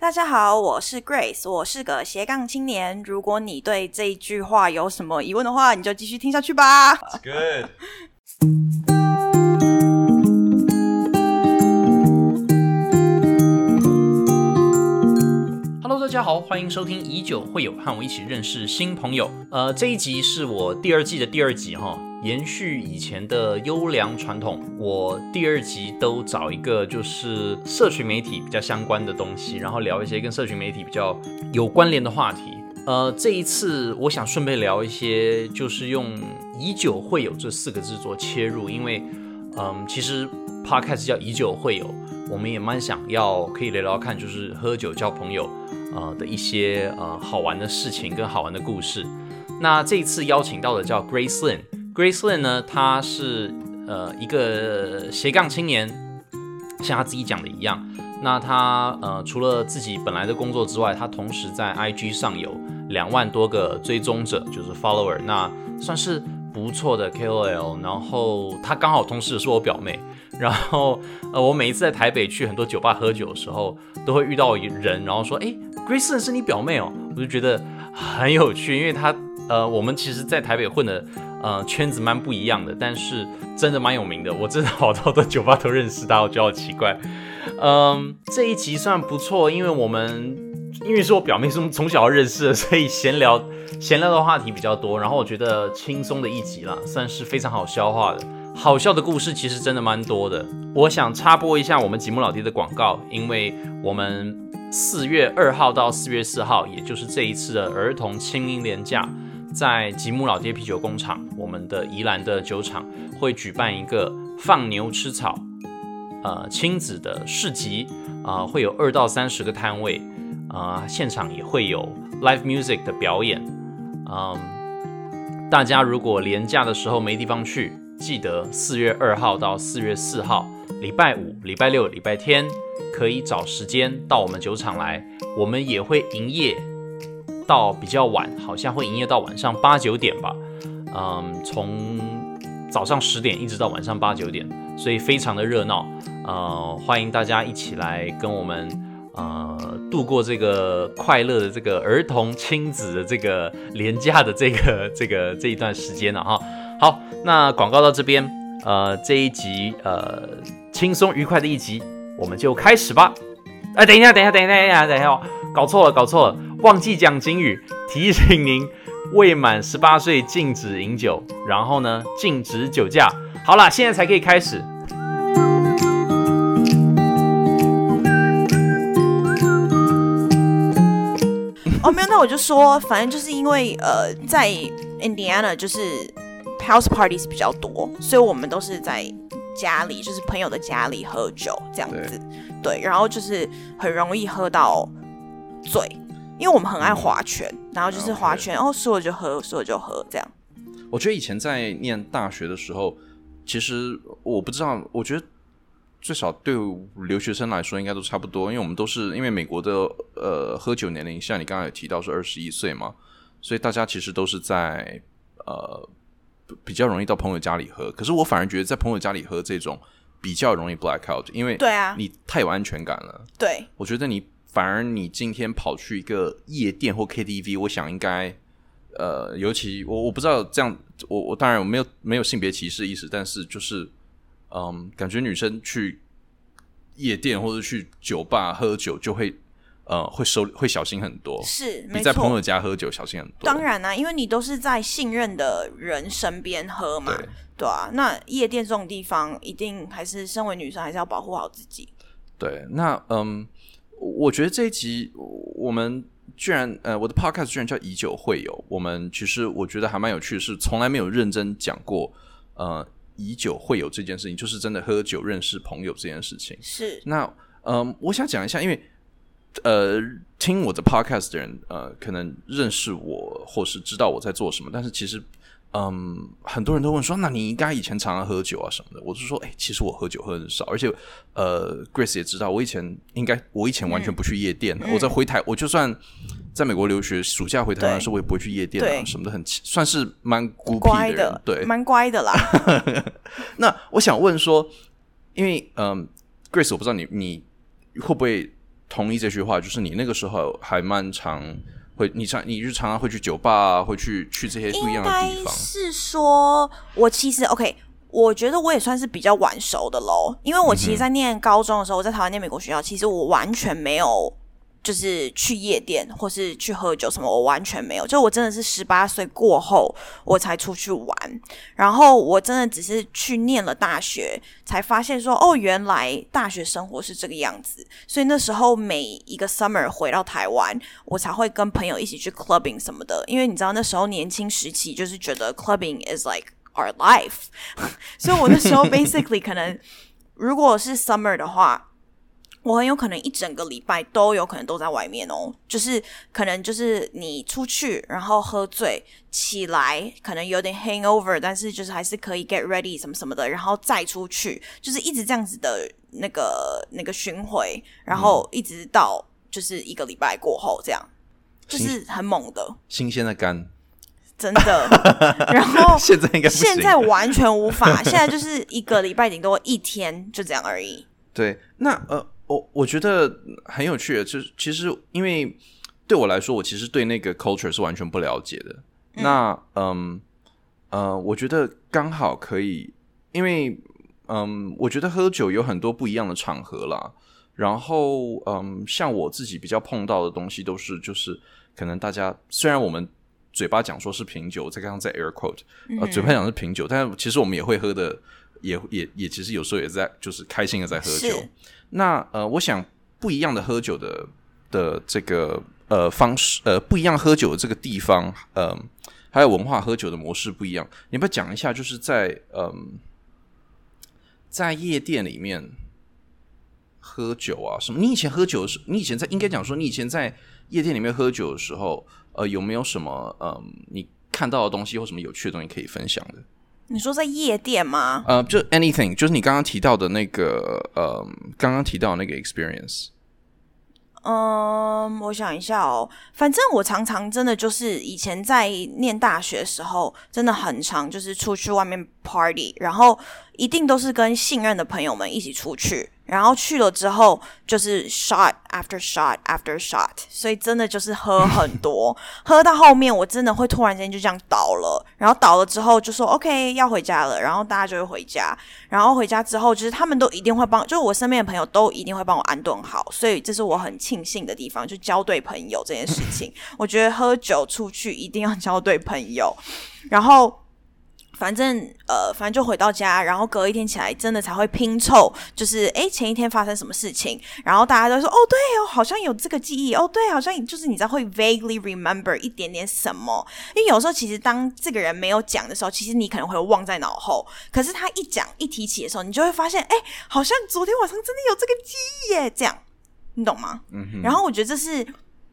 大家好，我是 Grace，我是个斜杠青年。如果你对这一句话有什么疑问的话，你就继续听下去吧。Good。Hello，大家好，欢迎收听以酒会友，和我一起认识新朋友。呃，这一集是我第二季的第二集哈，延续以前的优良传统，我第二集都找一个就是社群媒体比较相关的东西，然后聊一些跟社群媒体比较有关联的话题。呃，这一次我想顺便聊一些，就是用“以酒会友”这四个字做切入，因为，嗯，其实 podcast 叫“以酒会友”，我们也蛮想要可以聊聊看，就是喝酒交朋友，呃的一些呃好玩的事情跟好玩的故事。那这一次邀请到的叫 Grace Lin Grace Lin 呢，她是呃一个斜杠青年，像她自己讲的一样。那她呃除了自己本来的工作之外，她同时在 IG 上有两万多个追踪者，就是 follower，那算是不错的 KOL。然后她刚好同时是我表妹，然后呃我每一次在台北去很多酒吧喝酒的时候，都会遇到人，然后说，哎，Grace 是你表妹哦，我就觉得很有趣，因为她呃我们其实在台北混的。呃，圈子蛮不一样的，但是真的蛮有名的。我真的好多的酒吧都认识他，我觉得好奇怪。嗯，这一集算不错，因为我们因为是我表妹，从从小认识的，所以闲聊闲聊的话题比较多。然后我觉得轻松的一集啦，算是非常好消化的。好笑的故事其实真的蛮多的。我想插播一下我们吉姆老爹的广告，因为我们四月二号到四月四号，也就是这一次的儿童清明连假。在吉姆老爹啤酒工厂，我们的宜兰的酒厂会举办一个放牛吃草，呃，亲子的市集，啊、会有二到三十个摊位，啊、现场也会有 live music 的表演，嗯，大家如果连假的时候没地方去，记得四月二号到四月四号，礼拜五、礼拜六、礼拜天，可以找时间到我们酒厂来，我们也会营业。到比较晚，好像会营业到晚上八九点吧。嗯，从早上十点一直到晚上八九点，所以非常的热闹。呃，欢迎大家一起来跟我们呃度过这个快乐的这个儿童亲子的这个廉价的这个这个这一段时间了哈。好，那广告到这边，呃，这一集呃轻松愉快的一集，我们就开始吧。哎，等一下，等一下，等一下，等一下，等一下，搞错了，搞错了。忘记讲警语，提醒您未满十八岁禁止饮酒，然后呢禁止酒驾。好啦，现在才可以开始。哦，没有，那我就说，反正就是因为呃，在 Indiana 就是 house parties 比较多，所以我们都是在家里，就是朋友的家里喝酒这样子。对，然后就是很容易喝到醉，因为我们很爱划拳，然后就是划拳，哦，说了就喝，说了就喝这样。我觉得以前在念大学的时候，其实我不知道，我觉得最少对留学生来说应该都差不多，因为我们都是因为美国的呃喝酒年龄，像你刚刚有提到是二十一岁嘛，所以大家其实都是在呃比较容易到朋友家里喝。可是我反而觉得在朋友家里喝这种比较容易 black out，因为对啊，你太有安全感了。对，我觉得你反而你今天跑去一个夜店或 KTV，我想应该呃，尤其我我不知道这样，我我当然我没有没有性别歧视意识，但是就是嗯，感觉女生去夜店或者去酒吧喝酒就会呃会收会小心很多，是没在朋友。家喝酒小心很多。当然啦、因为你都是在信任的人身边喝嘛，对对啊。那夜店这种地方，一定还是身为女生还是要保护好自己。对，那嗯，我觉得这一集我们居然呃，我的 podcast 居然叫以酒会友。我们其实我觉得还蛮有趣的是，从来没有认真讲过呃以酒会友这件事情，就是真的喝酒认识朋友这件事情。是，那嗯，我想讲一下，因为呃，听我的 podcast 的人呃，可能认识我或是知道我在做什么，但是其实。嗯，很多人都问说，那你应该以前常常喝酒啊什么的。我是说，哎、其实我喝酒喝很少，而且呃，Grace 也知道，我以前应该，我以前完全不去夜店的。嗯我在回台，我就算在美国留学，暑假回台湾的时候，我也不会去夜店啊什么的很，算是蛮孤僻乖的人。对，蛮乖的啦。那我想问说，因为嗯，Grace，我不知道你你会不会同意这句话，就是你那个时候还蛮常会，你常你日常常会去酒吧啊，会去去这些不一样的地方。是说，我其实 OK，我觉得我也算是比较晚熟的喽，因为我其实，在念高中的时候，我在台湾念美国学校，其实我完全没有。就是去夜店或是去喝酒什么，我完全没有。就我真的是十八岁过后我才出去玩，然后我真的只是去念了大学，才发现说哦，原来大学生活是这个样子。所以那时候每一个 summer 回到台湾，我才会跟朋友一起去 clubbing 什么的。因为你知道那时候年轻时期就是觉得 clubbing is like our life，所以我那时候 basically 可能如果是 summer 的话。我很有可能一整个礼拜都有可能都在外面哦，就是可能就是你出去然后喝醉起来，可能有点 hangover，但是就是还是可以 get ready 什么什么的，然后再出去，就是一直这样子的那个那个巡回，然后一直到就是一个礼拜过后这样，就是很猛的，新鲜的肝，真的。然后现在应该现在完全无法，现在就是一个礼拜顶多一天就这样而已。对，那呃。我我觉得很有趣，就是其实因为对我来说，我其实对那个 culture 是完全不了解的。那嗯呃，我觉得刚好可以，因为嗯，我觉得喝酒有很多不一样的场合啦。然后嗯，像我自己比较碰到的东西，都是就是可能大家虽然我们嘴巴讲说是品酒，再加上在 air quote，呃，嘴巴讲是品酒，但是其实我们也会喝的，也也也其实有时候也在就是开心的在喝酒。那呃，我想不一样的喝酒的的这个呃方式，呃不一样喝酒的这个地方，嗯，还有文化喝酒的模式不一样。你不要讲一下，就是在嗯，在夜店里面喝酒啊什么？你以前喝酒的时候，你以前在应该讲说，你以前在夜店里面喝酒的时候，呃，有没有什么嗯你看到的东西或什么有趣的东西可以分享的？你说在夜店吗？呃，就 anything，就是你刚刚提到的那个，呃，刚刚提到那个 experience。嗯，我想一下哦，反正我常常真的就是以前在念大学的时候，真的很常就是出去外面 party，然后一定都是跟信任的朋友们一起出去。然后去了之后，就是 shot after shot after shot，所以真的就是喝很多，喝到后面我真的会突然间就这样倒了。然后倒了之后就说 OK 要回家了，然后大家就会回家。然后回家之后，就是他们都一定会帮，就是我身边的朋友都一定会帮我安顿好。所以这是我很庆幸的地方，就交对朋友这件事情。我觉得喝酒出去一定要交对朋友，然后。反正呃，反正就回到家，然后隔一天起来，真的才会拼凑，就是哎，前一天发生什么事情，然后大家都说哦，对哦，好像有这个记忆，哦，对，好像就是你知道会 vaguely remember 一点点什么，因为有时候其实当这个人没有讲的时候，其实你可能会忘在脑后，可是他一讲一提起的时候，你就会发现，哎，好像昨天晚上真的有这个记忆耶，这样，你懂吗？嗯然后我觉得这是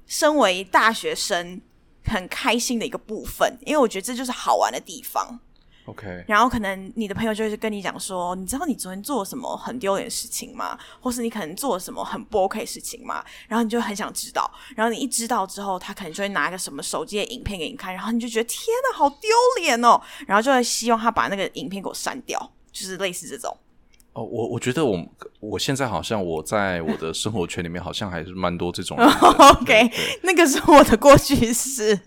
身为大学生很开心的一个部分，因为我觉得这就是好玩的地方。OK，然后可能你的朋友就会跟你讲说，你知道你昨天做了什么很丢脸的事情吗？或是你可能做了什么很不 OK 的事情吗？然后你就很想知道，然后你一知道之后，他可能就会拿一个什么手机的影片给你看，然后你就觉得天哪，好丢脸哦，然后就会希望他把那个影片给我删掉，就是类似这种。哦，我我觉得我我现在好像我在我的生活圈里面好像还是蛮多这种。OK，那个是我的过去式。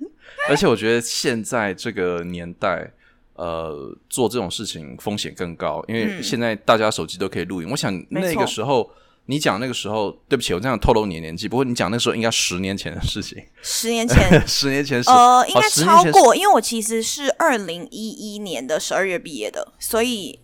而且我觉得现在这个年代。呃，做这种事情风险更高，因为现在大家手机都可以录影。我想那个时候，你讲那个时候，对不起，我这样透露你年纪。不过你讲那时候应该十年前的事情，十年前，十年前，呃，应该超过，因为我其实是二零一一年的十二月毕业的，所以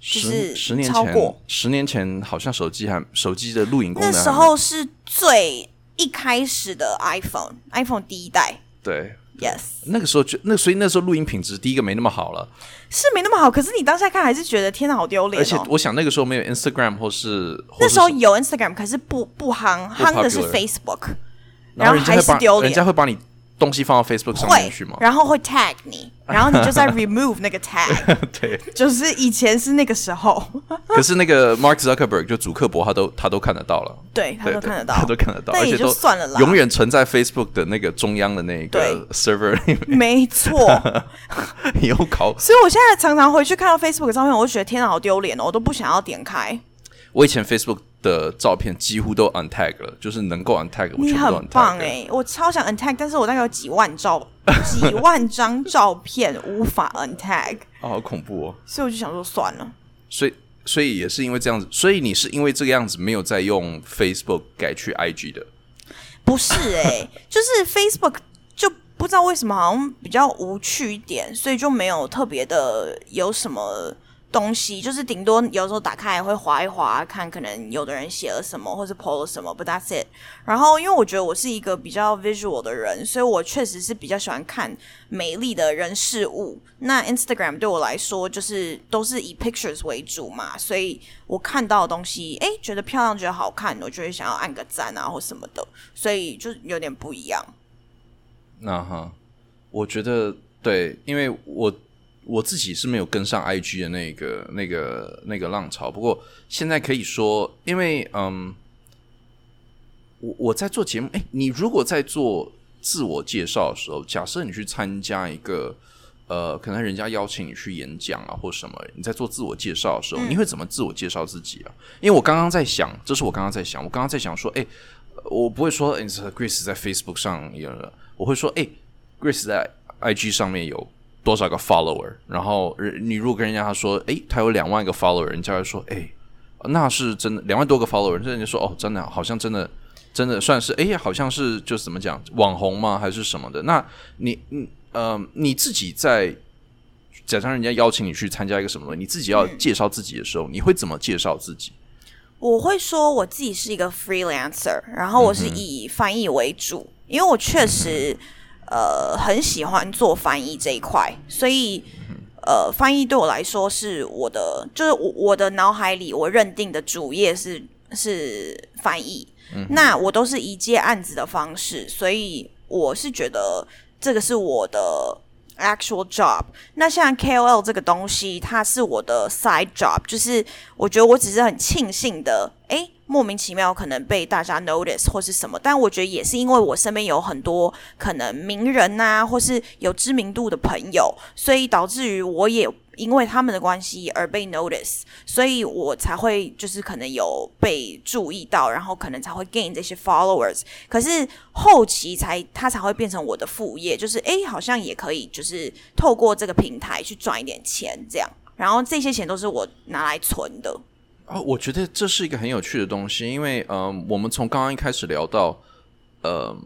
十十年前，十年前好像手机还手机的录影功能，那时候是最一开始的 iPhone，iPhone 第一代，对。Yes，那个时候就那，所以那时候录音品质第一个没那么好了，是没那么好。可是你当下看还是觉得天哪，好丢脸。而且我想那个时候没有 Instagram 或是那时候有 Instagram，可是不不夯，夯的是 Facebook，然后还是丢脸，人家会把你。东西放到 Facebook 上面去吗？然后会 tag 你，然后你就在 remove 那个 tag。对，就是以前是那个时候。可是那个 Mark Zuckerberg 就主克伯，他都他都看得到了。对，他都看得到，他都看得到，而且就算了啦，永远存在 Facebook 的那个中央的那个 server 里面。没错，有搞。所以我现在常常回去看到 Facebook 的照片，我就觉得天哪，好丢脸哦，我都不想要点开。我以前 Facebook 的照片几乎都 untag 了，就是能够 untag 我你全部都很棒哎、我超想 untag，但是我大概有几万照、几万张照片无法 untag，啊，好恐怖哦！所以我就想说算了。所以所以也是因为这样子，所以你是因为这个样子没有再用 Facebook 改去 IG 的。不是哎、就是 Facebook 就不知道为什么好像比较无趣一点，所以就没有特别的有什么东西，就是顶多有时候打开会划一划，看可能有的人写了什么或是 PO 了什么，but that's it。然后因为我觉得我是一个比较 visual 的人，所以我确实是比较喜欢看美丽的人事物。那 Instagram 对我来说就是都是以 pictures 为主嘛，所以我看到的东西，诶，觉得漂亮，觉得好看，我就会想要按个赞啊或什么的，所以就有点不一样。那哈，我觉得对，因为我我自己是没有跟上 IG 的那个那个那个浪潮，不过现在可以说，因为嗯，我我在做节目，哎，你如果在做自我介绍的时候，假设你去参加一个呃，可能人家邀请你去演讲啊，或什么，你在做自我介绍的时候，你会怎么自我介绍自己啊？因为我刚刚在想，这是我刚刚在想，我刚刚在想说，哎，我不会说，哎，Grace 在 Facebook 上有了。我会说，哎、g r a c e 在 IG 上面有多少个 follower？然后你如果跟人家说，哎、他有两万个 follower，人家会说，哎、那是真的两万多个 follower，人家说，哦，真的好像真的真的算是，哎、好像是就是怎么讲网红吗？还是什么的？那你嗯呃你自己在假装人家邀请你去参加一个什么东西，你自己要介绍自己的时候，你会怎么介绍自己？我会说我自己是一个 freelancer，然后我是以翻译为主，因为我确实呃很喜欢做翻译这一块，所以呃翻译对我来说是我的，就是我我的脑海里我认定的主业是是翻译，那我都是一接案子的方式，所以我是觉得这个是我的。actual job，那像 KOL 这个东西，它是我的 side job，就是我觉得我只是很庆幸的，诶，莫名其妙可能被大家 notice 或是什么，但我觉得也是因为我身边有很多可能名人呐、或是有知名度的朋友，所以导致于我也因为他们的关系而被 notice，所以我才会就是可能有被注意到，然后可能才会 gain 这些 followers。可是后期才他才会变成我的副业，就是诶，好像也可以就是透过这个平台去赚一点钱这样，然后这些钱都是我拿来存的。啊，我觉得这是一个很有趣的东西，因为嗯、呃我们从刚刚一开始聊到，呃，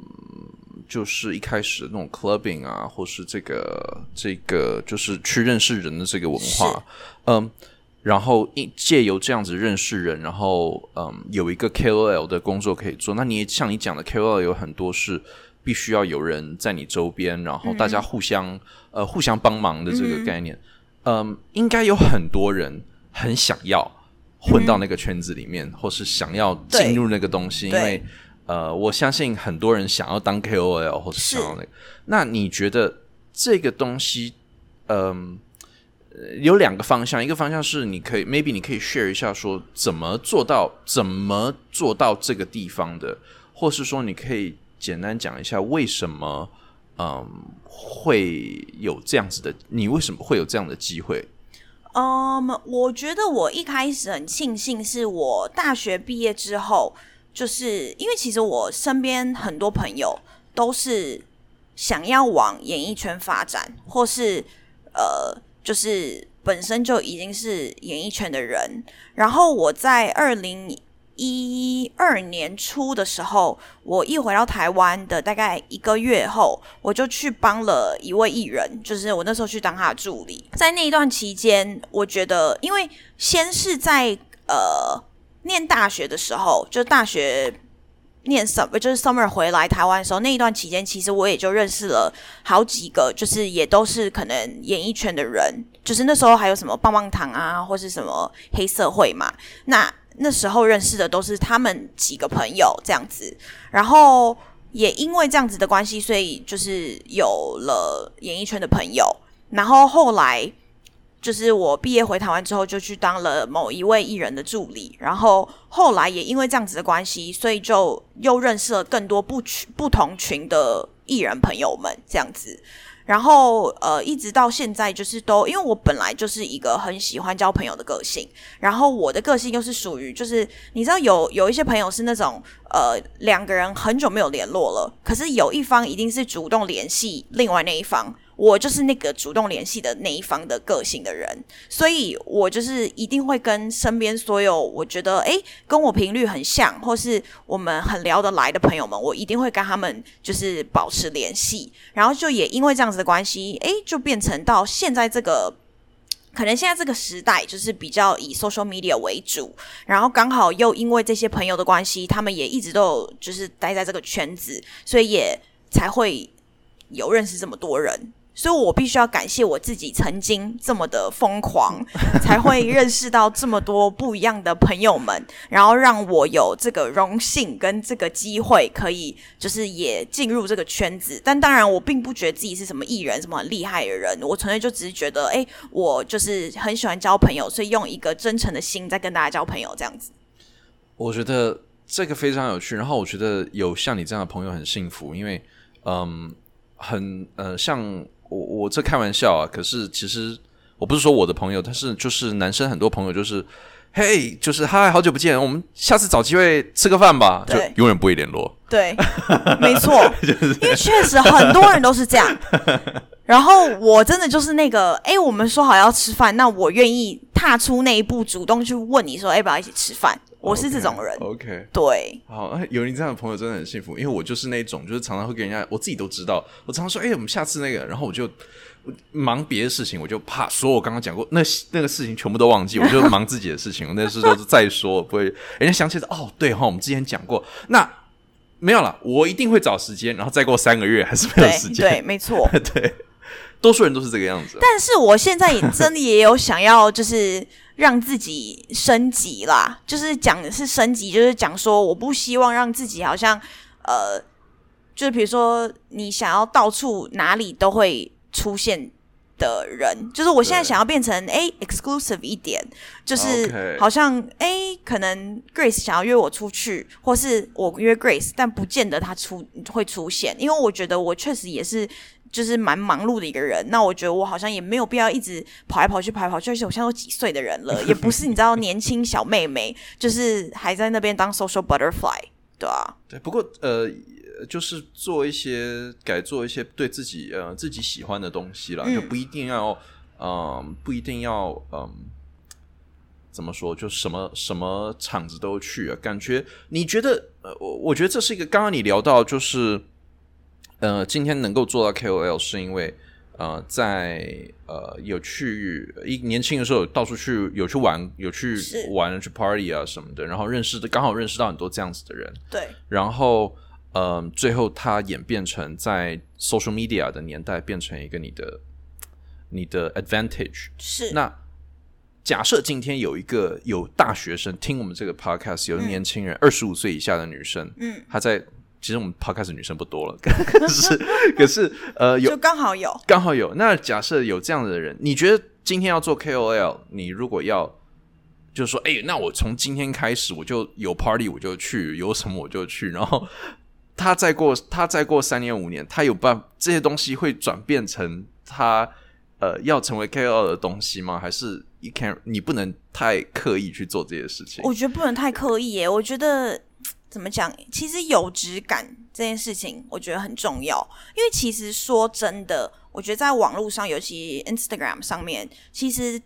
就是一开始那种 clubbing 啊，或是这个这个就是去认识人的这个文化，嗯，然后一借由这样子认识人，然后嗯有一个 KOL 的工作可以做。那你也像你讲的 KOL 有很多是必须要有人在你周边，然后大家互相、呃互相帮忙的这个概念，嗯，应该有很多人很想要混到那个圈子里面，或是想要进入那个东西，因为呃，我相信很多人想要当 KOL 或是想要那个。那你觉得这个东西，嗯、呃有两个方向，一个方向是你可以 maybe 你可以 share 一下说怎么做到怎么做到这个地方的，或是说你可以简单讲一下为什么嗯会有这样子的，你为什么会有这样的机会？嗯我觉得我一开始很庆幸，是我大学毕业之后，就是因为其实我身边很多朋友都是想要往演艺圈发展，或是呃，就是本身就已经是演艺圈的人。然后我在二零一二年初的时候，我一回到台湾的大概一个月后，我就去帮了一位艺人，就是我那时候去当他的助理。在那一段期间，我觉得，因为先是在呃念大学的时候，就大学念 summer 就是 summer 回来台湾的时候，那一段期间，其实我也就认识了好几个，就是也都是可能演艺圈的人，就是那时候还有什么棒棒糖啊，或是什么黑社会嘛，那那时候认识的都是他们几个朋友这样子，然后也因为这样子的关系，所以就是有了演艺圈的朋友，然后后来。就是我毕业回台湾之后，就去当了某一位艺人的助理，然后后来也因为这样子的关系，所以就又认识了更多不不同群的艺人朋友们，这样子。然后呃，一直到现在就是都，因为我本来就是一个很喜欢交朋友的个性，然后我的个性又是属于就是你知道有有一些朋友是那种呃两个人很久没有联络了，可是有一方一定是主动联系另外那一方。我就是那个主动联系的那一方的个性的人，所以我就是一定会跟身边所有我觉得诶跟我频率很像，或是我们很聊得来的朋友们，我一定会跟他们就是保持联系。然后就也因为这样子的关系，诶，就变成到现在这个，可能现在这个时代就是比较以 social media 为主，然后刚好又因为这些朋友的关系，他们也一直都有就是待在这个圈子，所以也才会有认识这么多人。所以我必须要感谢我自己曾经这么的疯狂，才会认识到这么多不一样的朋友们，然后让我有这个荣幸跟这个机会，可以就是也进入这个圈子。但当然，我并不觉得自己是什么艺人，什么很厉害的人。我纯粹就只是觉得，哎，我就是很喜欢交朋友，所以用一个真诚的心在跟大家交朋友，这样子。我觉得这个非常有趣。然后我觉得有像你这样的朋友很幸福，因为嗯，很呃像。我我这开玩笑啊，可是其实我不是说我的朋友，但是就是男生很多朋友就是，嘿，就是嗨，好久不见，我们下次找机会吃个饭吧，就永远不会联络。对，没错，因为确实很多人都是这样。然后我真的就是那个，哎，我们说好要吃饭，那我愿意踏出那一步，主动去问你说，要不要一起吃饭？我是这种人。OK，对，好，有你这样的朋友真的很幸福，因为我就是那种，就是常常会跟人家，我自己都知道，我常常说，哎，我们下次那个，然后我就忙别的事情，我就怕说我刚刚讲过那那个事情全部都忘记，我就忙自己的事情，那事都是再说，不会，人家想起来哦，对哈，我们之前讲过，那没有了，我一定会找时间，然后再过三个月还是没有时间，对，没错，对。多数人都是这个样子，但是我现在也真的也有想要，就是让自己升级啦。就是讲的是升级，就是讲说我不希望让自己好像呃，就是比如说你想要到处哪里都会出现的人，就是我现在想要变成哎 exclusive 一点，就是好像哎可能 Grace 想要约我出去，或是我约 Grace，但不见得他出会出现，因为我觉得我确实也是。就是蛮忙碌的一个人，那我觉得我好像也没有必要一直跑来跑去、跑来跑去。而且我现在都几岁的人了，也不是你知道年轻小妹妹，就是还在那边当 social butterfly，对啊。对，不过呃，就是做一些改做一些对自己呃自己喜欢的东西了，就不一定要嗯，不一定要嗯，怎么说，就什么什么场子都去啊。感觉你觉得呃，我我觉得这是一个刚刚你聊到就是。呃，今天能够做到 KOL 是因为，呃，在呃有去一年轻的时候到处去有去玩有去玩去 party 啊什么的，然后认识的刚好认识到很多这样子的人，对，然后呃最后它演变成在 social media 的年代变成一个你的你的 advantage 是。那假设今天有一个有大学生听我们这个 podcast 有年轻人二十五岁以下的女生，嗯，她在。其实我们 podcast 女生不多了，可是 可是呃，有就刚好有，刚好有。那假设有这样的人，你觉得今天要做 KOL，你如果要就是说，哎，那我从今天开始我就有 party 我就去，有什么我就去。然后他再过他再过三年五年，他有办这些东西会转变成他呃要成为 KOL 的东西吗？还是 you can 你不能太刻意去做这些事情？我觉得不能太刻意耶，我觉得。怎么讲？其实有质感这件事情，我觉得很重要。因为其实说真的，我觉得在网络上，尤其 Instagram 上面，其实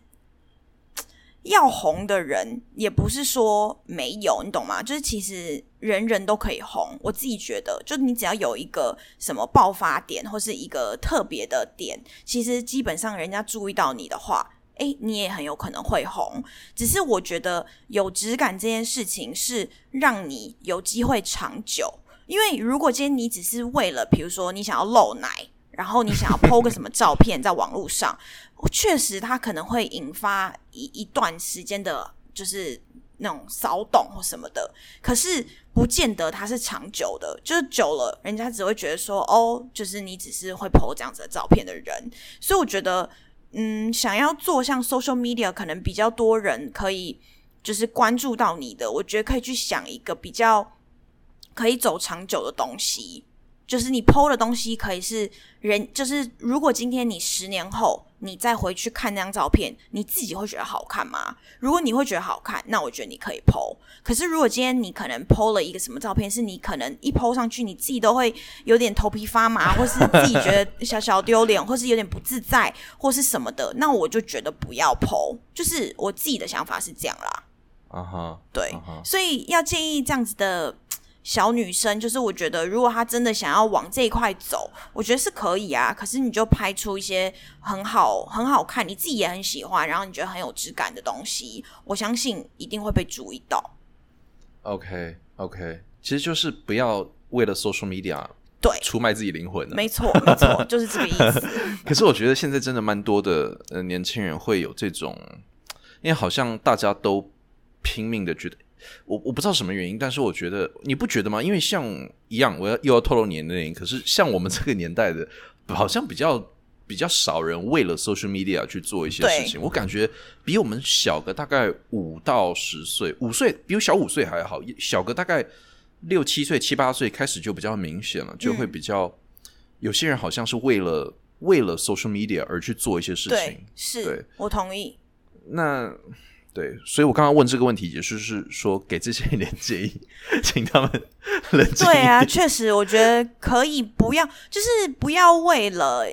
要红的人也不是说没有，你懂吗？就是其实人人都可以红。我自己觉得，就你只要有一个什么爆发点，或是一个特别的点，其实基本上人家注意到你的话。哎，你也很有可能会红，只是我觉得有质感这件事情是让你有机会长久。因为如果今天你只是为了，比如说你想要露奶，然后你想要 PO 个什么照片在网络上，确实它可能会引发一一段时间的，就是那种骚动或什么的。可是不见得它是长久的，就是久了，人家只会觉得说，哦，就是你只是会 PO 这样子的照片的人。所以我觉得。嗯，想要做像 social media，可能比较多人可以就是关注到你的，我觉得可以去想一个比较可以走长久的东西。就是你 PO 的东西可以是人，就是如果今天你十年后你再回去看那张照片，你自己会觉得好看吗？如果你会觉得好看，那我觉得你可以 PO。可是如果今天你可能 PO 了一个什么照片，是你可能一 PO 上去，你自己都会有点头皮发麻，或是自己觉得小小丢脸，或是有点不自在，或是什么的，那我就觉得不要 PO。就是我自己的想法是这样啦。啊哈，对所以要建议这样子的小女生，就是我觉得如果她真的想要往这一块走，我觉得是可以啊。可是你就拍出一些很好、很好看，你自己也很喜欢，然后你觉得很有质感的东西，我相信一定会被注意到。OK OK，其实就是不要为了 social media 对，出卖自己灵魂了。没错，没错，就是这个意思。可是我觉得现在真的蛮多的呃年轻人会有这种，因为好像大家都拼命的觉得，我我不知道什么原因，但是我觉得你不觉得吗？因为像一样，我要又要透露年龄，可是像我们这个年代的，好像比较比较少人为了 social media 去做一些事情。我感觉比我们小个大概五到十岁，五岁比我小五岁还好，小个大概六七岁、七八岁开始就比较明显了，就会比较、有些人好像是为了为了 social media 而去做一些事对情。，是对我同意。那对，所以我刚刚问这个问题，也就是说给这些人建议，请他们冷静对啊，确实，我觉得可以不要，就是不要为了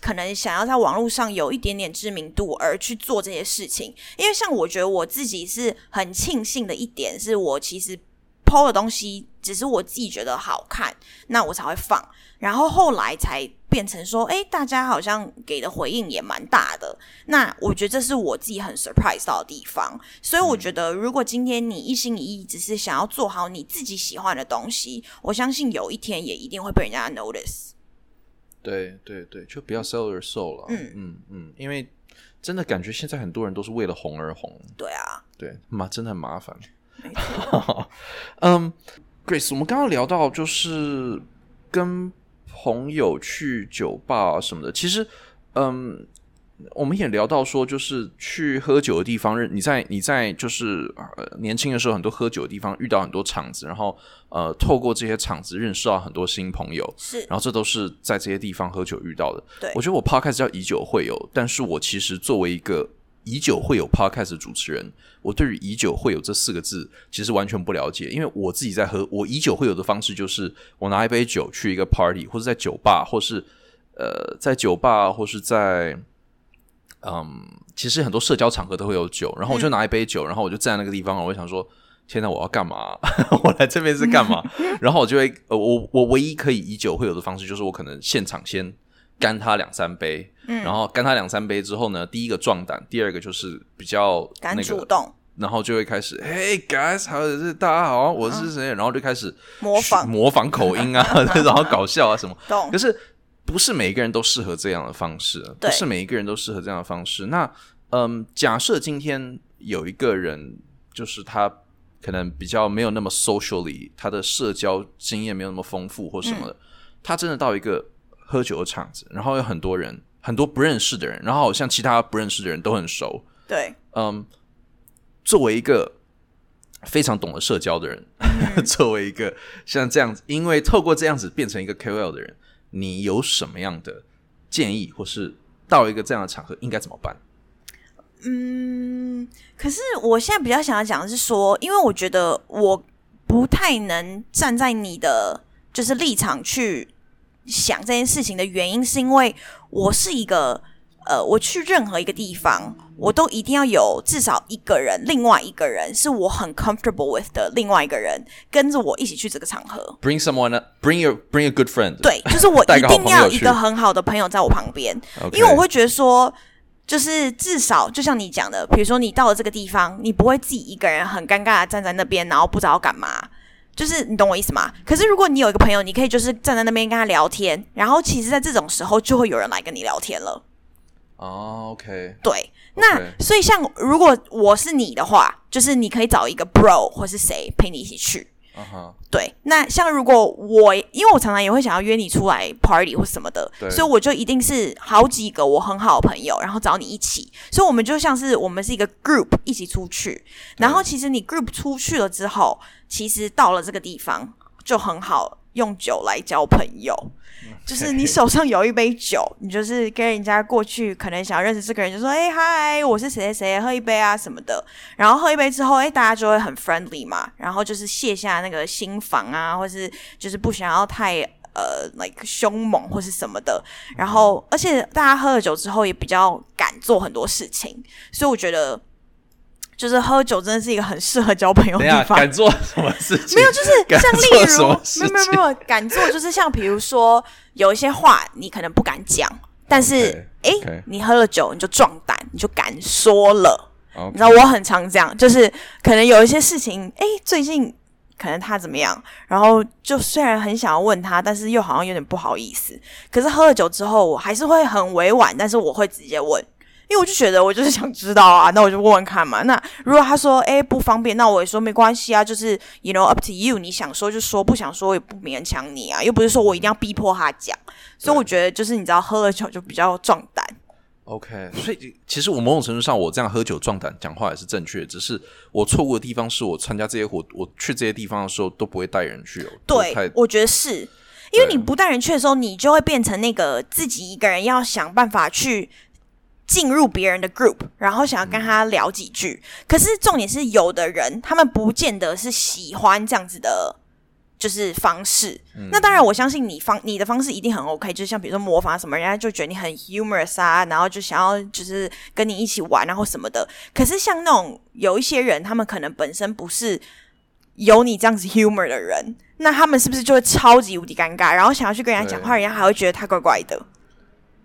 可能想要在网络上有一点点知名度而去做这些事情。因为像我觉得我自己是很庆幸的一点，是我其实 PO 的东西只是我自己觉得好看，那我才会放。然后后来才变成说，哎，大家好像给的回应也蛮大的。那我觉得这是我自己很 surprise 到的地方。所以我觉得，如果今天你一心一意只是想要做好你自己喜欢的东西，我相信有一天也一定会被人家 notice。对对对，就不要 sell your soul 了。嗯嗯嗯，因为真的感觉现在很多人都是为了红而红，对啊，对，麻真的很麻烦。嗯，Grace，我们刚刚聊到就是跟朋友去酒吧、啊、什么的，其实，嗯，我们也聊到说，就是去喝酒的地方，认你在你在就是呃年轻的时候，很多喝酒的地方遇到很多场子，然后呃，透过这些场子认识到很多新朋友，是。然后这都是在这些地方喝酒遇到的。对。我觉得我 podcast 叫以酒会友，但是我其实作为一个以酒会友 podcast 的主持人，我对于以酒会友这四个字其实完全不了解，因为我自己在喝，我以酒会友的方式就是我拿一杯酒去一个 party，或者在酒吧，或是呃在酒吧，或是在嗯，其实很多社交场合都会有酒，然后我就拿一杯酒，然后我就站在那个地方，我就想说。天哪！我要干嘛？我来这边是干嘛？然后我就会，呃，我我唯一可以以酒会友的方式，就是我可能现场先干他两三杯，嗯然后干他两三杯之后呢，第一个壮胆，第二个就是比较敢那个，主动然后就会开始，Hey guys，好，是大家好，我是谁？然后就开始模仿模仿口音啊，然后搞笑啊什么。懂可是不是每一个人都适合这样的方式，不是每一个人都适合这样的方式。那嗯，假设今天有一个人，就是他可能比较没有那么 socially，他的社交经验没有那么丰富或什么的，嗯他真的到一个喝酒的场子，然后有很多人，很多不认识的人，然后好像其他不认识的人都很熟，对，嗯，作为一个非常懂得社交的人，作为一个像这样子，因为透过这样子变成一个 KOL 的人，你有什么样的建议，或是到一个这样的场合应该怎么办？嗯，可是我现在比较想要讲的是说，因为我觉得我不太能站在你的就是立场去想这件事情的原因，是因为我是一个呃，我去任何一个地方，我都一定要有至少一个人，另外一个人是我很 comfortable with 的另外一个人跟着我一起去这个场合。Bring someone, bring your, bring a good friend。对，就是我 一定要一个很好的朋友在我旁边，因为我会觉得说，就是至少就像你讲的，比如说你到了这个地方，你不会自己一个人很尴尬的站在那边，然后不知道要干嘛。就是你懂我意思吗？可是如果你有一个朋友，你可以就是站在那边跟他聊天，然后其实，在这种时候就会有人来跟你聊天了。哦，OK，对，那所以像如果我是你的话，就是你可以找一个 bro 或是谁陪你一起去。对，那像如果我，因为我常常也会想要约你出来 party 或什么的，所以我就一定是好几个我很好的朋友，然后找你一起，所以我们就像是我们是一个 group 一起出去，然后其实你 group 出去了之后，其实到了这个地方就很好用酒来交朋友。就是你手上有一杯酒，你就是跟人家过去，可能想要认识这个人，就说：“哎嗨，我是谁谁谁，喝一杯啊什么的。”然后喝一杯之后，哎，大家就会很 friendly 嘛，然后就是卸下那个心防啊，或是就是不想要太呃 like 凶猛或是什么的。然后，而且大家喝了酒之后也比较敢做很多事情，所以我觉得。就是喝酒真的是一个很适合交朋友的地方。敢做什么事情？没有，就是像例如，没有没有没有敢做，就是像比如说有一些话你可能不敢讲，但是哎，你喝了酒你就壮胆，你就敢说了。你知道我很常这样，就是可能有一些事情，哎，最近可能他怎么样，然后就虽然很想要问他，但是又好像有点不好意思。可是喝了酒之后，我还是会很委婉，但是我会直接问。因为我就觉得我就是想知道啊，那我就问问看嘛。那如果他说哎不方便，那我也说没关系啊，就是 you know up to you，你想说就说，不想说也不勉强你啊，又不是说我一定要逼迫他讲。所以我觉得就是你知道喝了酒就比较壮胆。OK，所以其实我某种程度上我这样喝酒壮胆讲话也是正确，只是我错误的地方是我参加这些活，我去这些地方的时候都不会带人去。对，我觉得是因为你不带人去的时候，你就会变成那个自己一个人要想办法去。进入别人的 group，然后想要跟他聊几句，可是重点是有的人他们不见得是喜欢这样子的，就是方式。那当然，我相信你方你的方式一定很 OK，就是像比如说模仿什么，人家就觉得你很 humorous 啊，然后就想要就是跟你一起玩，然后什么的。可是像那种有一些人，他们可能本身不是有你这样子 humor 的人，那他们是不是就会超级无敌尴尬，然后想要去跟人家讲话，人家还会觉得他怪怪的。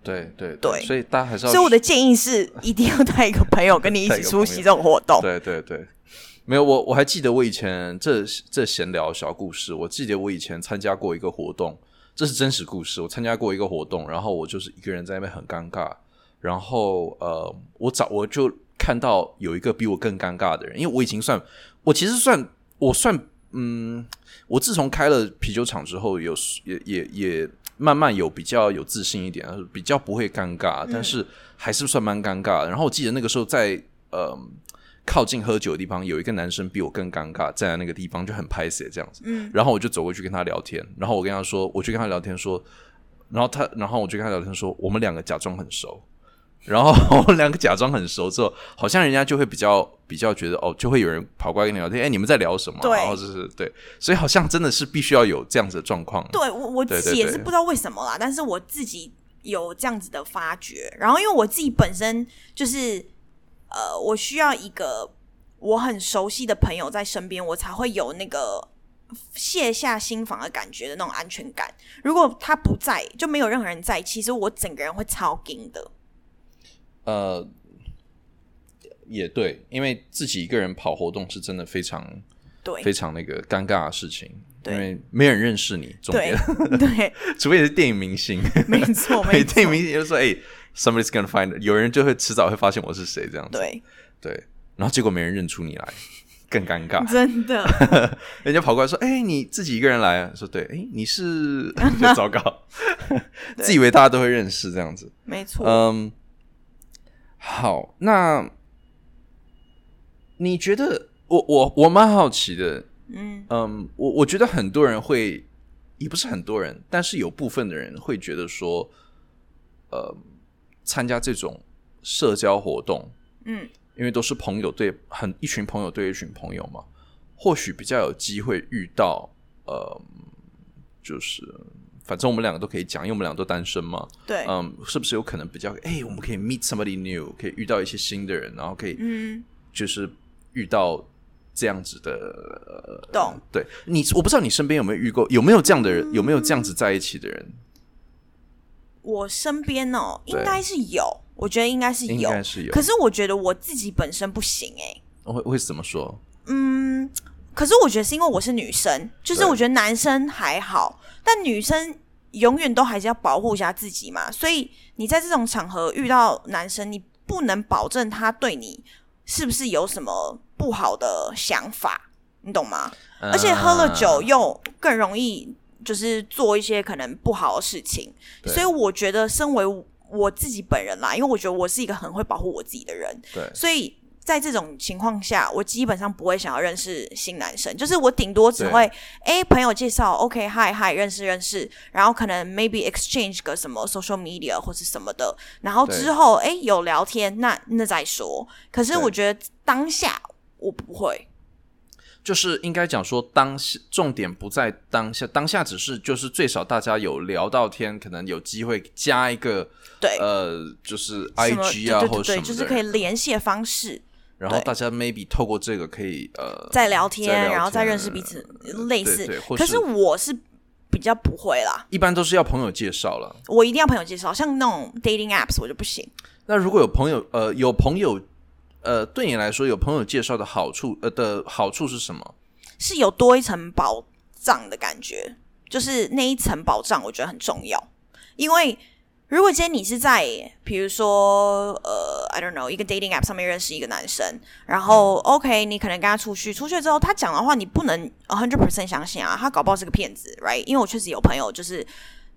对对对，所以大家还是要。所以我的建议是，一定要带一个朋友跟你一起 出席这种活动。对对对，没有我我还记得我以前这这闲聊小故事，我记得我以前参加过一个活动，这是真实故事。我参加过一个活动，然后我就是一个人在那边很尴尬，然后呃，我找我就看到有一个比我更尴尬的人，因为我已经算我其实算我算嗯，我自从开了啤酒厂之后，有也也也。慢慢有比较有自信一点，比较不会尴尬，但是还是算蛮尴尬。然后我记得那个时候在呃靠近喝酒的地方，有一个男生比我更尴尬，站在那个地方就很拍死这样子。嗯，然后我就走过去跟他聊天，然后我跟他说，我去跟他聊天说，然后他，然后我就跟他聊天说，我们两个假装很熟。然后我 们两个假装很熟之后，好像人家就会比较比较觉得哦，就会有人跑过来跟你聊天，哎，你们在聊什么？然后就是对，所以好像真的是必须要有这样子的状况。对我我自己也是不知道为什么啦，但是我自己有这样子的发觉。然后因为我自己本身就是呃，我需要一个我很熟悉的朋友在身边，我才会有那个卸下心防的感觉的那种安全感。如果他不在，就没有任何人在，其实我整个人会超惊的。呃，也对，因为自己一个人跑活动是真的非常对，非常那个尴尬的事情，因为没人认识你，重点对，除非你是电影明星，没错，没错，电影明星就说：“哎，somebody's gonna find，有人就会迟早会发现我是谁，这样子，对。对，然后结果没人认出你来，更尴尬，真的，人家跑过来说：“哎，你自己一个人来？”说：“对，哎，你是，就糟糕，自以为大家都会认识这样子，没错，嗯。”好，那你觉得我我我蛮好奇的，嗯嗯，我我觉得很多人会，也不是很多人，但是有部分的人会觉得说，呃，参加这种社交活动，嗯，因为都是朋友对很一群朋友对一群朋友嘛，或许比较有机会遇到，呃，就是。反正我们两个都可以讲，因为我们两个都单身嘛。对，嗯，是不是有可能比较？哎，我们可以 meet somebody new，可以遇到一些新的人，然后可以，嗯，就是遇到这样子的。懂？对你，我不知道你身边有没有遇过，有没有这样的人，有没有这样子在一起的人？我身边哦，应该是有，我觉得应该是有，应该是有。可是我觉得我自己本身不行哎。会会怎么说？嗯，可是我觉得是因为我是女生，就是我觉得男生还好。但女生永远都还是要保护一下自己嘛，所以你在这种场合遇到男生，你不能保证他对你是不是有什么不好的想法，你懂吗？而且喝了酒又更容易就是做一些可能不好的事情，所以我觉得身为我自己本人啦，因为我觉得我是一个很会保护我自己的人，对，所以在这种情况下，我基本上不会想要认识新男生，就是我顶多只会哎朋友介绍，OK hi hi 认识认识，然后可能 maybe exchange 个什么 social media 或是什么的，然后之后哎有聊天，那那再说。可是我觉得当下我不会。就是应该讲说，当下重点不在当下，当下只是就是最少大家有聊到天，可能有机会加一个对呃，就是 I G 啊或者什么，就是可以联系的方式。然后大家 maybe 透过这个可以呃再聊天，然后再认识彼此，类似。可是我是比较不会啦，一般都是要朋友介绍了。我一定要朋友介绍，像那种 dating apps 我就不行。那如果有朋友呃有朋友。呃，对你来说，有朋友介绍的好处，呃的好处是什么？是有多一层保障的感觉，就是那一层保障，我觉得很重要。因为如果今天你是在，比如说，呃，I don't know，一个 dating app 上面认识一个男生，然后 OK，你可能跟他出去，出去之后他讲的话，你不能 hundred percent 相信啊，他搞不好是个骗子，right？因为我确实有朋友就是。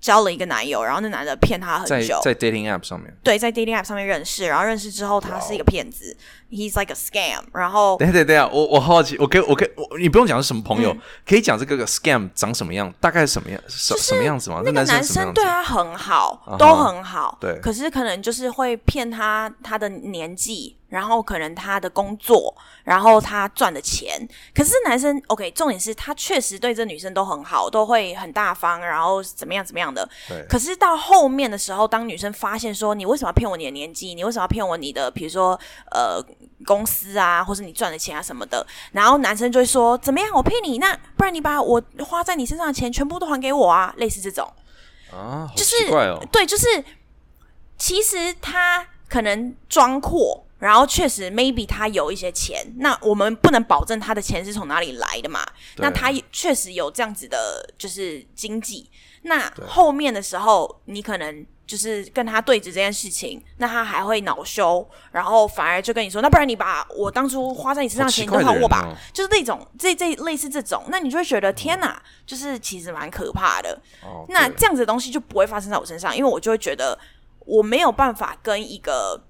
交了一个男友，然后那男的骗她很久，在 dating app 上面，对，在 dating app 上面认识，然后认识之后，他是一个骗子，he's like a scam。然后，等下等下，我我好奇，我可以我可以，你不用讲是什么朋友，可以讲这个个 scam 长什么样，大概是什么样，什什么样子吗？那个男生对他很好，都很好，对，可是可能就是会骗他他的年纪。然后可能他的工作，然后他赚的钱，可是男生 OK，重点是他确实对这女生都很好，都会很大方，然后怎么样怎么样的。对。可是到后面的时候，当女生发现说你为什么要骗我你的年纪，你为什么要骗我你的，比如说呃公司啊，或是你赚的钱啊什么的，然后男生就会说怎么样，我骗你，那不然你把我花在你身上的钱全部都还给我啊，类似这种。啊，就是怪哦。对，就是其实他可能装阔。然后确实，maybe 他有一些钱，那我们不能保证他的钱是从哪里来的嘛？那他确实有这样子的，就是经济。那后面的时候，你可能就是跟他对峙这件事情，那他还会恼羞，然后反而就跟你说：“那不然你把我当初花在你身上钱都还我吧。”就是那种这这类似这种，那你就会觉得天哪，就是其实蛮可怕的。那这样子的东西就不会发生在我身上，因为我就会觉得我没有办法跟一个。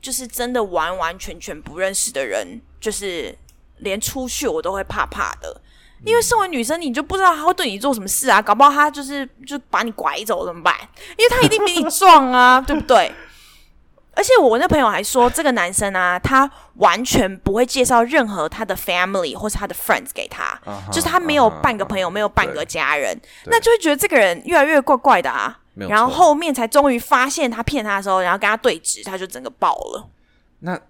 就是真的完完全全不认识的人，就是连出去我都会怕怕的，因为身为女生，你就不知道他会对你做什么事啊，搞不好他就是就把你拐走怎么办？因为他一定比你壮啊，对不对？而且我那朋友还说，这个男生啊，他完全不会介绍任何他的 family 或是他的 friends 给他，就是他没有半个朋友，没有半个家人，那就会觉得这个人越来越怪怪的啊。然后后面才终于发现他骗他的时候，然后跟他对峙，他就整个爆了。那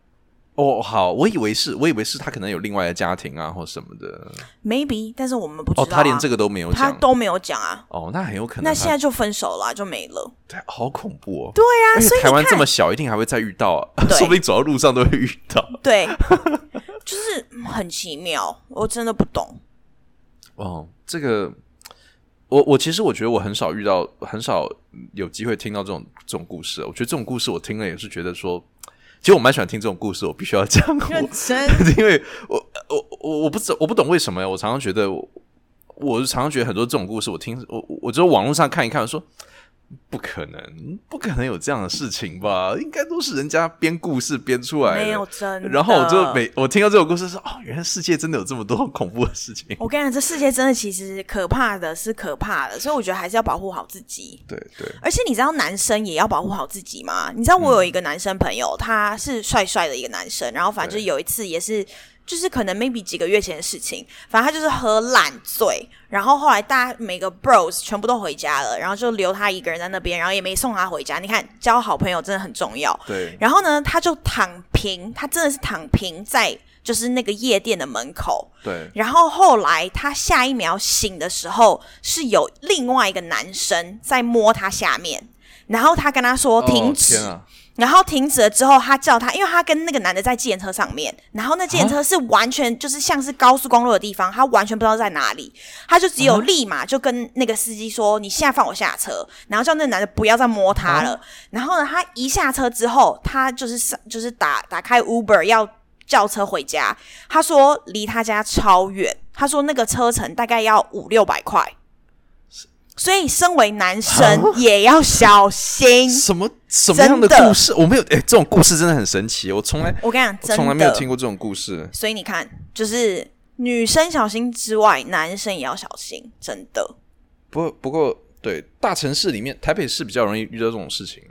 哦，好，我以为是，我以为是他可能有另外的家庭啊，或什么的。Maybe，但是我们不知道。哦，他连这个都没有，他都没有讲啊。哦，那很有可能。那现在就分手了，就没了。对，好恐怖哦。对啊，所以台湾这么小，一定还会再遇到啊。说不定走到路上都会遇到。对，就是很奇妙，我真的不懂。哦，这个。我我其实我觉得我很少遇到很少有机会听到这种这种故事。我觉得这种故事我听了也是觉得说，其实我蛮喜欢听这种故事。我必须要讲，认 真因为我我我我不知我不懂为什么呀。我常常觉得，我常常觉得很多这种故事，我听我我只有网络上看一看，说。不可能，不可能有这样的事情吧？应该都是人家编故事编出来的。没有真。然后我就每我听到这种故事说，哦，原来世界真的有这么多 恐怖的事情。我跟你讲，这世界真的其实可怕的是可怕的，所以我觉得还是要保护好自己。对对。而且你知道男生也要保护好自己吗？你知道我有一个男生朋友，他是帅帅的一个男生，然后反正就有一次也是。就是可能 maybe 几个月前的事情，反正他就是喝烂醉，然后后来大家每个 bros 全部都回家了，然后就留他一个人在那边，然后也没送他回家。你看交好朋友真的很重要。对。然后呢，他就躺平，他真的是躺平在就是那个夜店的门口。对。然后后来他下一秒醒的时候，是有另外一个男生在摸他下面，然后他跟他说停止。然后停止了之后，他叫他，因为他跟那个男的在计程车上面，然后那计程车是完全就是像是高速公路的地方，他完全不知道在哪里，他就只有立马就跟那个司机说：“你现在放我下车。”然后叫那个男的不要再摸他了。然后呢，他一下车之后，他就是上就是打打开 Uber 要叫车回家。他说离他家超远，他说那个车程大概要五六百块。所以身为男生也要小心。什么什么样的故事？我没有，哎、这种故事真的很神奇，我从来我跟你讲，从来没有听。过这种故事。所以你看，就是女生小心之外，男生也要小心，真的。不过不过，对大城市里面，台北市比较容易遇到这种事情。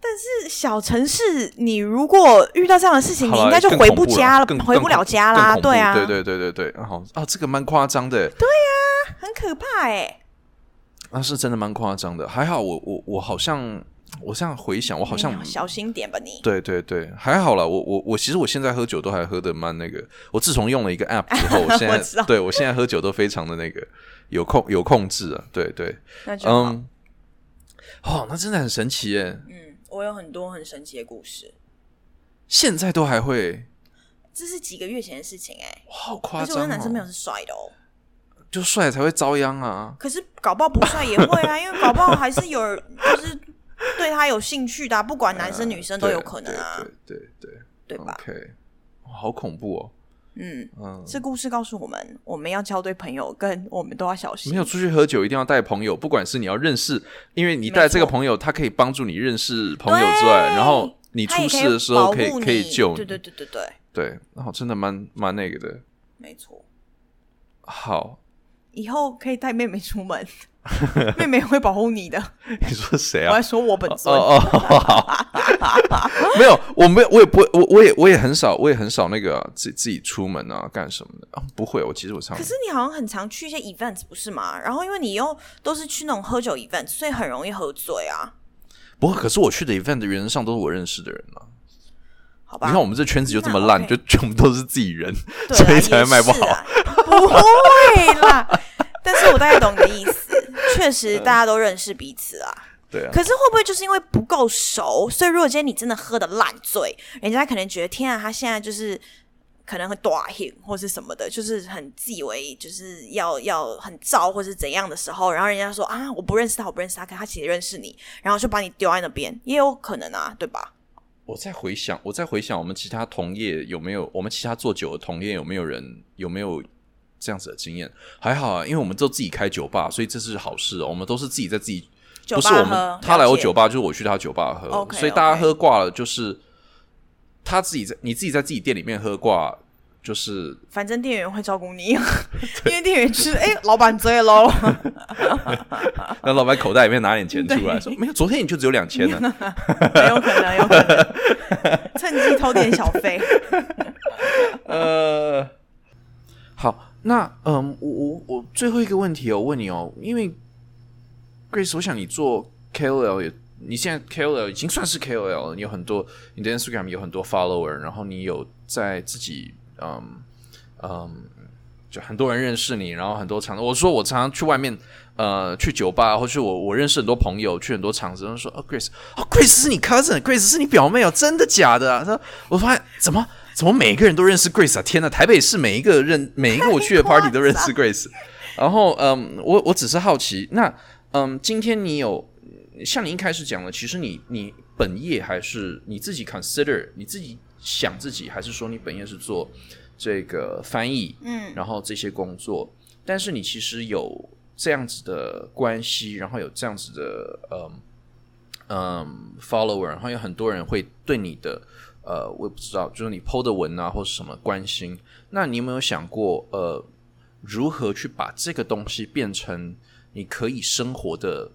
但是小城市，你如果遇到这样的事情，你应该就回不家了更，回不了家啦。对啊，对对对对对，啊好啊，这个蛮夸张的，很可怕哎、那、是真的蛮夸张的。还好我我我好像我这样回想，我好像小心点吧你。对对对，还好啦。我我我其实我现在喝酒都还喝的蛮那个。我自从用了一个 app 之后，我现在对我现在喝酒都非常的那个有控有控制啊。对对，那就好。嗯，哦，那真的很神奇耶！嗯，我有很多很神奇的故事，现在都还会，这是几个月前的事情哎、哇好夸而且我男生朋友是帅的哦，就帅才会遭殃啊！可是搞不好不帅也会啊，因为搞不好还是有人就是对他有兴趣的啊、不管男生女生都有可能啊，对对对对对吧？，OK，好恐怖哦。嗯，嗯，这故事告诉我们，我们要交对朋友，跟我们都要小心。没有出去喝酒一定要带朋友，不管是你要认识，因为你带这个朋友，他可以帮助你认识朋友之外，然后你出事的时候可以可以救你。对对对对对，对，然后真的蛮蛮那个的。没错。好，以后可以带妹妹出门，妹妹会保护你的。你说谁啊我还？说我本尊，哦哦，好，没有，我没有，我也不会，我我也我也很少，我也很少那个啊自、自己出门啊，干什么的啊？不会，我其实我常可是你好像很常去一些 events 不是吗？然后因为你又都是去那种喝酒 event，所以很容易喝醉啊。不过，可是我去的 event 的原则上都是我认识的人啊。好吧，你看我们这圈子就这么那烂就全部都是自己人，所以才会卖不好。不会啦，但是我大概懂你的意思。确实，大家都认识彼此啊。对啊，可是会不会就是因为不够熟，所以如果今天你真的喝的烂醉，人家可能觉得天啊，他现在就是可能会短或是什么的，就是很自以为就是要要很燥或是怎样的时候，然后人家说啊，我不认识他，我不认识他，可他其实认识你，然后就把你丢在那边，也有可能啊，对吧？我在回想，我在回想我们其他同业有没有，我们其他做酒的同业有没有人有没有这样子的经验？还好啊，因为我们都自己开酒吧，所以这是好事哦。我们都是自己在自己，酒不是我们，他来我酒吧，就是我去他酒吧喝所以大家喝挂了，就是他自己在你自己在自己店里面喝挂，就是反正店员会照顾你，因为店员就是哎、老板醉喽，那老板口袋里面拿点钱 出来，说没有，昨天你就只有两千呢。有可能，有可能趁机偷点小费。呃，好，那嗯，我我我最后一个问题哦，我问你哦，因为 Grace，我想你做 KOL 也，你现在 KOL 已经算是 KOL 了，你有很多你的 Instagram 有很多 follower，然后你有在自己嗯嗯，就很多人认识你，然后很多场，我说我常常去外面。呃，去酒吧，或去我我认识很多朋友，去很多场子，然后说哦，Grace，哦，Grace 是你 cousin，Grace 是你表妹哦，真的假的、啊？他说，我发现怎么怎么每个人都认识 Grace 啊？天呐，台北市每一个认 每一个我去的 party 都认识 Grace。然后，嗯，我我只是好奇，那嗯，今天你有像你一开始讲的，其实你你本业还是你自己 consider 你自己想自己，还是说你本业是做这个翻译，嗯，然后这些工作，但是你其实有这样子的关系，然后有这样子的嗯嗯 follower，然后有很多人会对你的呃，我也不知道，就是你 PO 的文啊或是什么关心，那你有没有想过呃，如何去把这个东西变成你可以生活的，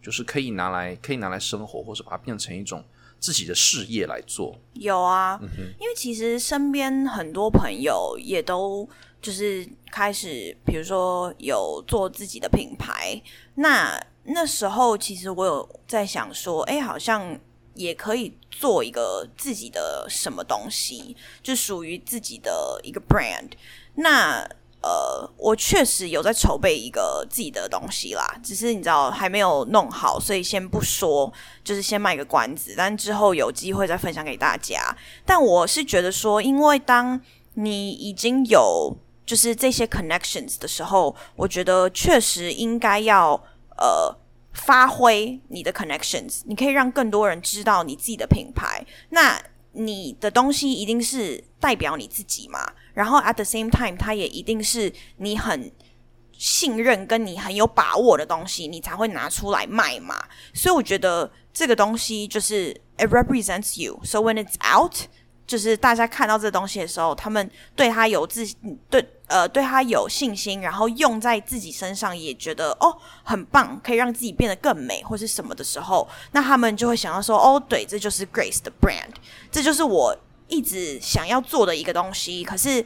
就是可以拿来可以拿来生活，或者把它变成一种自己的事业来做？有啊，因为其实身边很多朋友也都就是开始，比如说有做自己的品牌。那那时候其实我有在想说，哎，好像也可以做一个自己的什么东西，就属于自己的一个 brand。那呃，我确实有在筹备一个自己的东西啦，只是你知道还没有弄好，所以先不说，就是先卖个关子，但之后有机会再分享给大家。但我是觉得说，因为当你已经有就是这些 connections 的时候，我觉得确实应该要呃发挥你的 connections，你可以让更多人知道你自己的品牌。那你的东西一定是代表你自己嘛，然后 at the same time，它也一定是你很信任跟你很有把握的东西，你才会拿出来卖嘛。所以我觉得这个东西就是 it represents you. So when it's out，就是大家看到这东西的时候，他们对他有自对呃对他有信心，然后用在自己身上也觉得哦很棒，可以让自己变得更美或是什么的时候，那他们就会想要说哦对，这就是 Grace 的 brand，这就是我一直想要做的一个东西。可是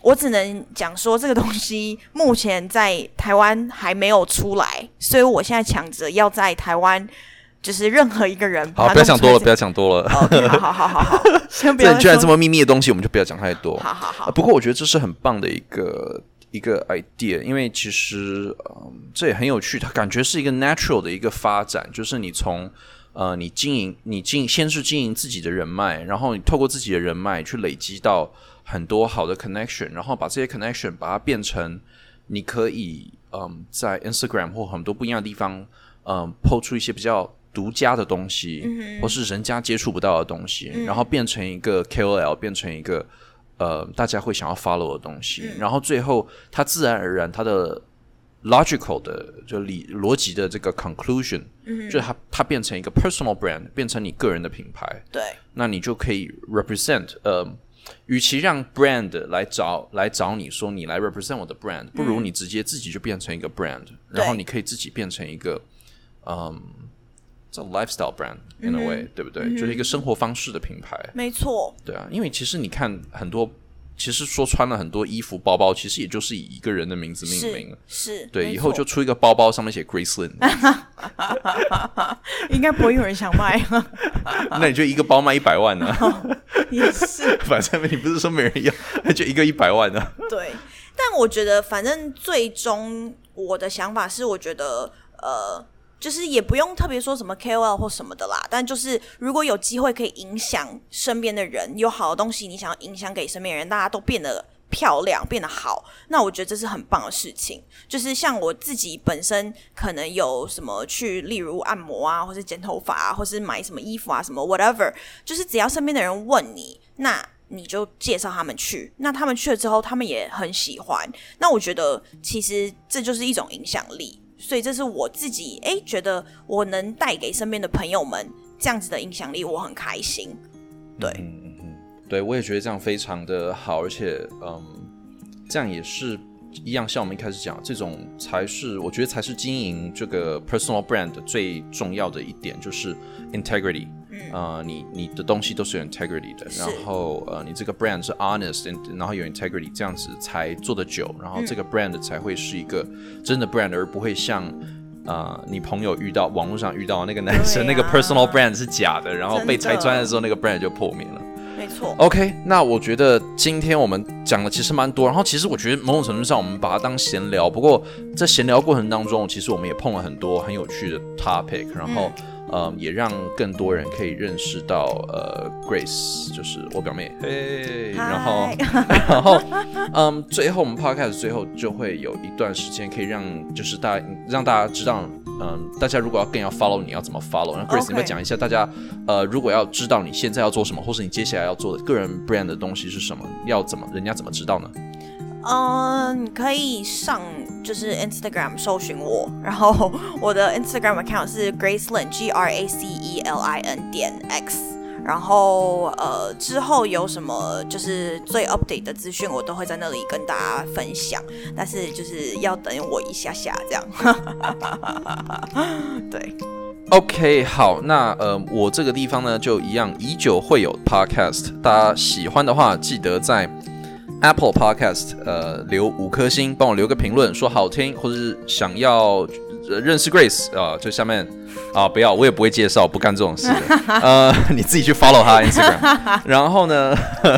我只能讲说，这个东西目前在台湾还没有出来，所以我现在抢着要在台湾。就是任何一个人，好，不要想多了，不要想多了。好好好好好，先不要。既然这么秘密的东西，我们就不要讲太多。好好好。不过我觉得这是很棒的一个一个 idea，因为其实嗯，这也很有趣，它感觉是一个 natural 的一个发展，就是你从呃，你经营，你经先是经营自己的人脉，然后你透过自己的人脉去累积到很多好的 connection，然后把这些 connection 把它变成你可以嗯，在 Instagram 或很多不一样的地方嗯，抛出一些比较。独家的东西，或是人家接触不到的东西，然后变成一个 KOL，变成一个呃大家会想要 follow 的东西，然后最后它自然而然它的 logical 的就理逻辑的这个 conclusion，就它它变成一个 personal brand，变成你个人的品牌。对，那你就可以 represent，呃，与其让 brand 来找来找你说你来 represent 我的 brand，不如你直接自己就变成一个 brand，然后你可以自己变成一个嗯。Lifestyle brand in a way，对不对？就是一个生活方式的品牌。没错。对啊，因为其实你看很多，其实说穿了很多衣服、包包，其实也就是以一个人的名字命名。是。对，以后就出一个包包，上面写 Gracelyn。应该不会有人想卖。那你就一个包卖一百万呢？也是。反正你不是说没人要，那就一个一百万呢？对。但我觉得，反正最终我的想法是，我觉得呃。就是也不用特别说什么 KOL 或什么的啦，但就是如果有机会可以影响身边的人，有好的东西你想要影响给身边人，大家都变得漂亮、变得好，那我觉得这是很棒的事情。就是像我自己本身可能有什么去，例如按摩啊，或是剪头发啊，或是买什么衣服啊，什么 whatever，就是只要身边的人问你，那你就介绍他们去，那他们去了之后，他们也很喜欢，那我觉得其实这就是一种影响力。所以这是我自己哎，觉得我能带给身边的朋友们这样子的影响力，我很开心。对，嗯嗯嗯，对我也觉得这样非常的好，而且嗯，这样也是一样，像我们一开始讲，这种才是我觉得才是经营这个 personal brand 最重要的一点，就是 integrity。呃，你你的东西都是有 integrity 的，然后呃，你这个 brand 是 honest，然后有 integrity，这样子才做得久，然后这个 brand 才会是一个真的 brand，而不会像呃你朋友遇到网络上遇到那个男生，那个 personal brand 是假的，然后被拆穿的时候，那个 brand 就破灭了。没错。OK，那我觉得今天我们讲的其实蛮多，然后其实我觉得某种程度上我们把它当闲聊，不过在闲聊过程当中，其实我们也碰了很多很有趣的 topic，然后。嗯，也让更多人可以认识到，呃，Grace 就是我表妹，嘿，然后，然后，嗯，最后我们 Podcast 最后就会有一段时间可以让，就是大家让大家知道，嗯，大家如果要更要 follow 你要怎么 follow？那 Grace 你要讲一下，大家，呃，如果要知道你现在要做什么，或是你接下来要做的个人 brand 的东西是什么，要怎么人家怎么知道呢？嗯，你可以上就是 Instagram 搜寻我，然后我的 Instagram account 是 Gracelyn G R A C E L I N 点 X，然后呃之后有什么就是最 update 的资讯，我都会在那里跟大家分享，但是就是要等我一下下这样。对，OK，好，那呃我这个地方呢就一样，依旧会有 podcast，大家喜欢的话记得在。Apple Podcast，呃，留五颗星，帮我留个评论，说好听，或者是想要认识 Grace 啊，就下面啊，不要，我也不会介绍，不干这种事，呃，你自己去 follow 他 Instagram，然后呢，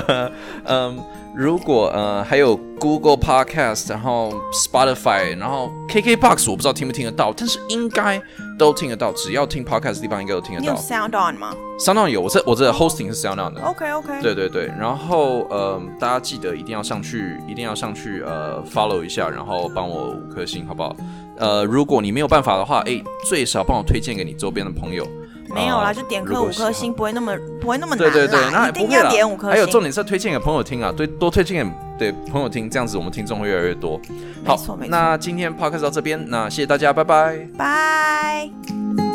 嗯。如果呃还有 Google Podcast，然后 Spotify，然后 KKBox，我不知道听不听得到，但是应该都听得到。只要听 Podcast 的地方，应该都听得到。有 Sound On 吗？Sound On 有，我这我这 Hosting 是 Sound On 的。OK OK。对对对，然后呃大家记得一定要上去，一定要上去呃 Follow 一下，然后帮我五颗星，好不好？呃，如果你没有办法的话，哎，最少帮我推荐给你周边的朋友。没有啦，啊就点颗五颗星，不会那么不会那么难对对对，那一定要点五颗星。还有重点是推荐给朋友听啊，对，多推荐给对朋友听，这样子我们听众会越来越多。好那今天 podcast 到这边，那谢谢大家，拜拜。拜。